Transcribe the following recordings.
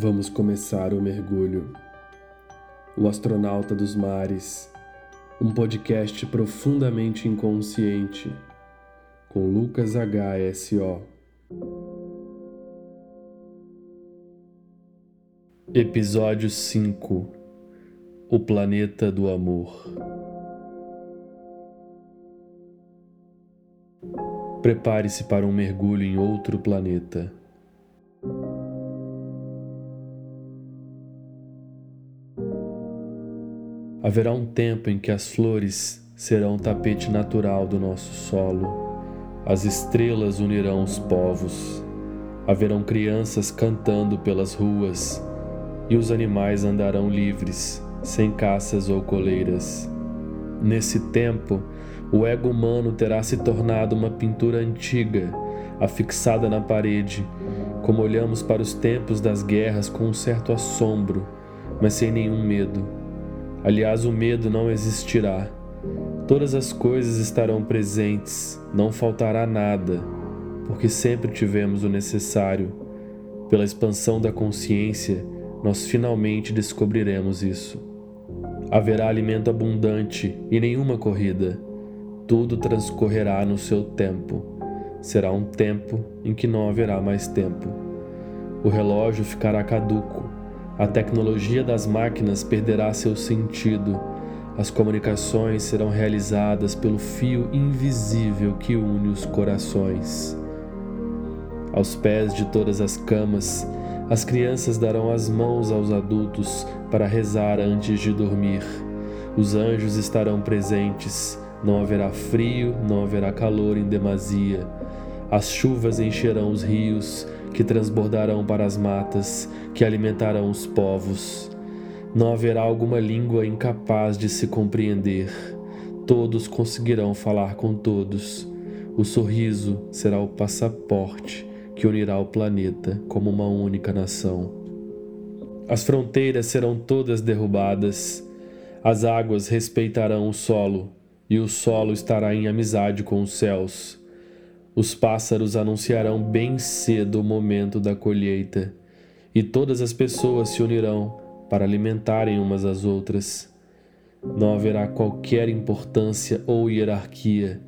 Vamos começar o mergulho. O Astronauta dos Mares, um podcast profundamente inconsciente, com Lucas HSO. Episódio 5 O Planeta do Amor. Prepare-se para um mergulho em outro planeta. Haverá um tempo em que as flores serão o tapete natural do nosso solo, as estrelas unirão os povos, haverão crianças cantando pelas ruas e os animais andarão livres, sem caças ou coleiras. Nesse tempo, o ego humano terá se tornado uma pintura antiga, afixada na parede, como olhamos para os tempos das guerras com um certo assombro, mas sem nenhum medo Aliás, o medo não existirá. Todas as coisas estarão presentes, não faltará nada, porque sempre tivemos o necessário. Pela expansão da consciência, nós finalmente descobriremos isso. Haverá alimento abundante e nenhuma corrida. Tudo transcorrerá no seu tempo. Será um tempo em que não haverá mais tempo. O relógio ficará caduco a tecnologia das máquinas perderá seu sentido. As comunicações serão realizadas pelo fio invisível que une os corações. Aos pés de todas as camas, as crianças darão as mãos aos adultos para rezar antes de dormir. Os anjos estarão presentes, não haverá frio, não haverá calor em demasia. As chuvas encherão os rios, que transbordarão para as matas, que alimentarão os povos. Não haverá alguma língua incapaz de se compreender. Todos conseguirão falar com todos. O sorriso será o passaporte que unirá o planeta como uma única nação. As fronteiras serão todas derrubadas. As águas respeitarão o solo, e o solo estará em amizade com os céus. Os pássaros anunciarão bem cedo o momento da colheita, e todas as pessoas se unirão para alimentarem umas às outras. Não haverá qualquer importância ou hierarquia,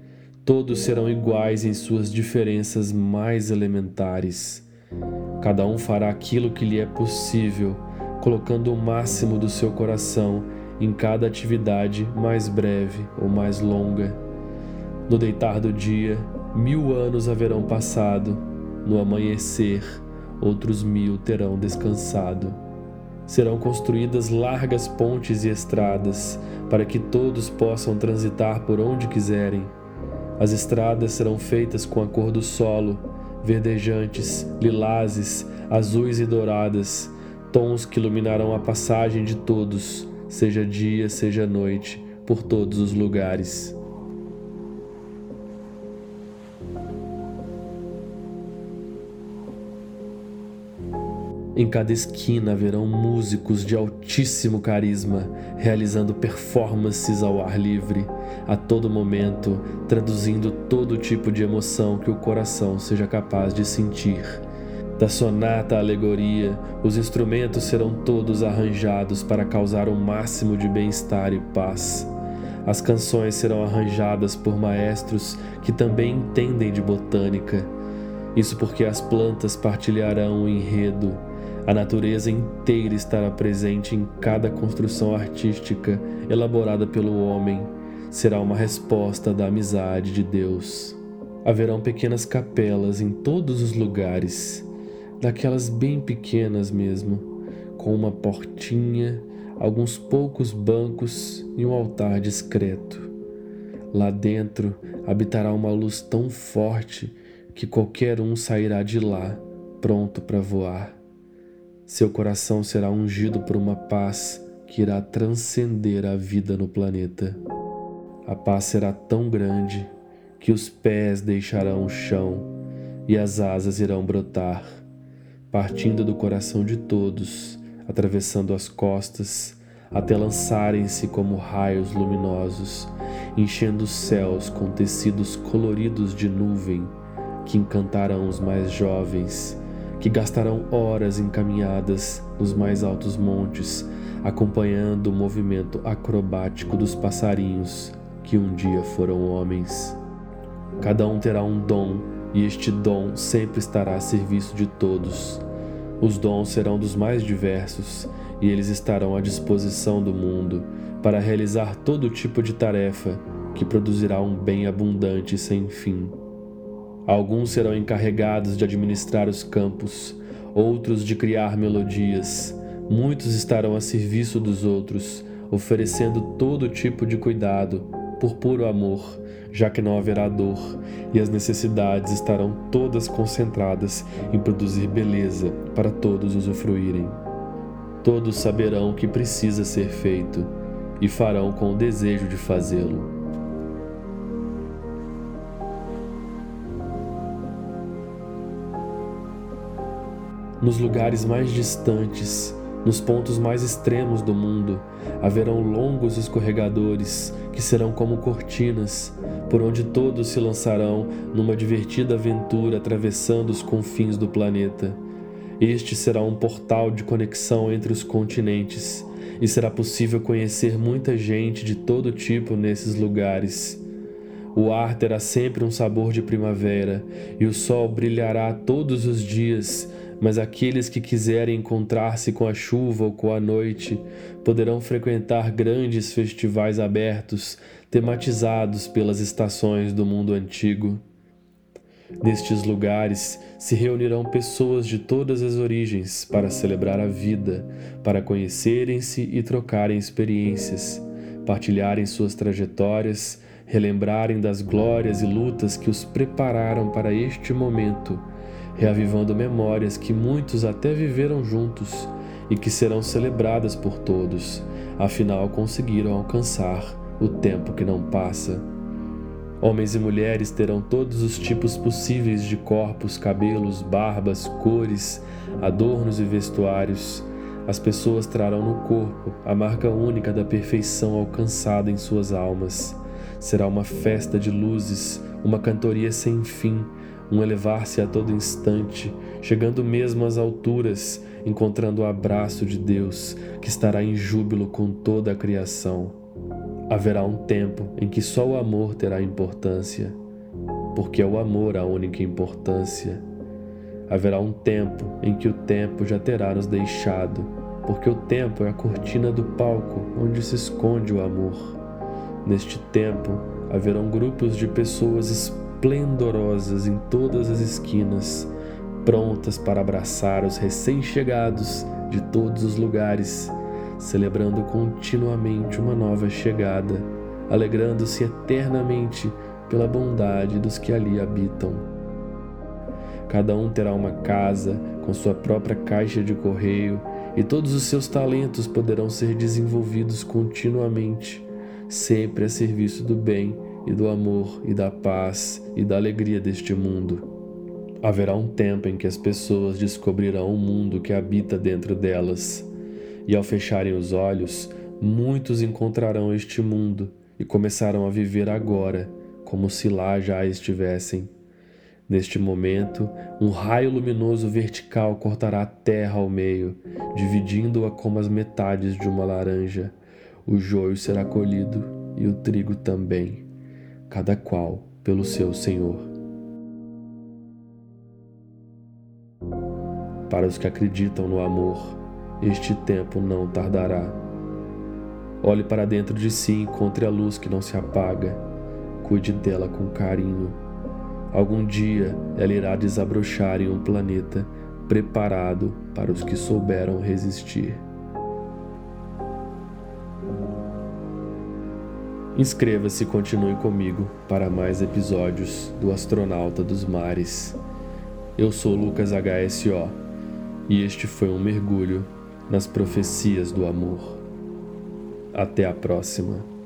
todos serão iguais em suas diferenças mais elementares. Cada um fará aquilo que lhe é possível, colocando o máximo do seu coração em cada atividade mais breve ou mais longa. No deitar do dia, Mil anos haverão passado, no amanhecer, outros mil terão descansado. Serão construídas largas pontes e estradas para que todos possam transitar por onde quiserem. As estradas serão feitas com a cor do solo, verdejantes, lilazes, azuis e douradas, tons que iluminarão a passagem de todos, seja dia, seja noite, por todos os lugares. Em cada esquina haverão músicos de altíssimo carisma, realizando performances ao ar livre, a todo momento, traduzindo todo tipo de emoção que o coração seja capaz de sentir. Da sonata à alegoria, os instrumentos serão todos arranjados para causar o máximo de bem-estar e paz. As canções serão arranjadas por maestros que também entendem de botânica. Isso porque as plantas partilharão o enredo a natureza inteira estará presente em cada construção artística elaborada pelo homem. Será uma resposta da amizade de Deus. Haverão pequenas capelas em todos os lugares, daquelas bem pequenas mesmo, com uma portinha, alguns poucos bancos e um altar discreto. Lá dentro habitará uma luz tão forte que qualquer um sairá de lá pronto para voar. Seu coração será ungido por uma paz que irá transcender a vida no planeta. A paz será tão grande que os pés deixarão o chão e as asas irão brotar, partindo do coração de todos, atravessando as costas, até lançarem-se como raios luminosos, enchendo os céus com tecidos coloridos de nuvem que encantarão os mais jovens que gastarão horas encaminhadas nos mais altos montes, acompanhando o movimento acrobático dos passarinhos que um dia foram homens. Cada um terá um dom, e este dom sempre estará a serviço de todos. Os dons serão dos mais diversos, e eles estarão à disposição do mundo para realizar todo tipo de tarefa que produzirá um bem abundante sem fim. Alguns serão encarregados de administrar os campos, outros de criar melodias, muitos estarão a serviço dos outros, oferecendo todo tipo de cuidado, por puro amor, já que não haverá dor, e as necessidades estarão todas concentradas em produzir beleza para todos usufruírem. Todos saberão o que precisa ser feito e farão com o desejo de fazê-lo. Nos lugares mais distantes, nos pontos mais extremos do mundo, haverão longos escorregadores que serão como cortinas, por onde todos se lançarão numa divertida aventura atravessando os confins do planeta. Este será um portal de conexão entre os continentes e será possível conhecer muita gente de todo tipo nesses lugares. O ar terá sempre um sabor de primavera e o sol brilhará todos os dias mas aqueles que quiserem encontrar-se com a chuva ou com a noite poderão frequentar grandes festivais abertos, tematizados pelas estações do mundo antigo. Nestes lugares se reunirão pessoas de todas as origens para celebrar a vida, para conhecerem-se e trocarem experiências, partilharem suas trajetórias, relembrarem das glórias e lutas que os prepararam para este momento reavivando memórias que muitos até viveram juntos e que serão celebradas por todos, afinal conseguiram alcançar o tempo que não passa. Homens e mulheres terão todos os tipos possíveis de corpos, cabelos, barbas, cores, adornos e vestuários. As pessoas trarão no corpo a marca única da perfeição alcançada em suas almas. Será uma festa de luzes, uma cantoria sem fim, um elevar-se a todo instante, chegando mesmo às alturas, encontrando o abraço de Deus, que estará em júbilo com toda a criação. Haverá um tempo em que só o amor terá importância, porque é o amor a única importância. Haverá um tempo em que o tempo já terá nos deixado, porque o tempo é a cortina do palco onde se esconde o amor. Neste tempo, haverão grupos de pessoas esplendorosas em todas as esquinas, prontas para abraçar os recém-chegados de todos os lugares, celebrando continuamente uma nova chegada, alegrando-se eternamente pela bondade dos que ali habitam. Cada um terá uma casa com sua própria caixa de correio e todos os seus talentos poderão ser desenvolvidos continuamente, sempre a serviço do bem e do amor e da paz e da alegria deste mundo. Haverá um tempo em que as pessoas descobrirão o mundo que habita dentro delas, e ao fecharem os olhos, muitos encontrarão este mundo e começarão a viver agora, como se lá já estivessem. Neste momento, um raio luminoso vertical cortará a terra ao meio, dividindo-a como as metades de uma laranja. O joio será colhido e o trigo também cada qual pelo seu Senhor. Para os que acreditam no amor, este tempo não tardará. Olhe para dentro de si e encontre a luz que não se apaga. Cuide dela com carinho. Algum dia ela irá desabrochar em um planeta preparado para os que souberam resistir. Inscreva-se e continue comigo para mais episódios do Astronauta dos Mares. Eu sou Lucas HSO e este foi um mergulho nas profecias do amor. Até a próxima.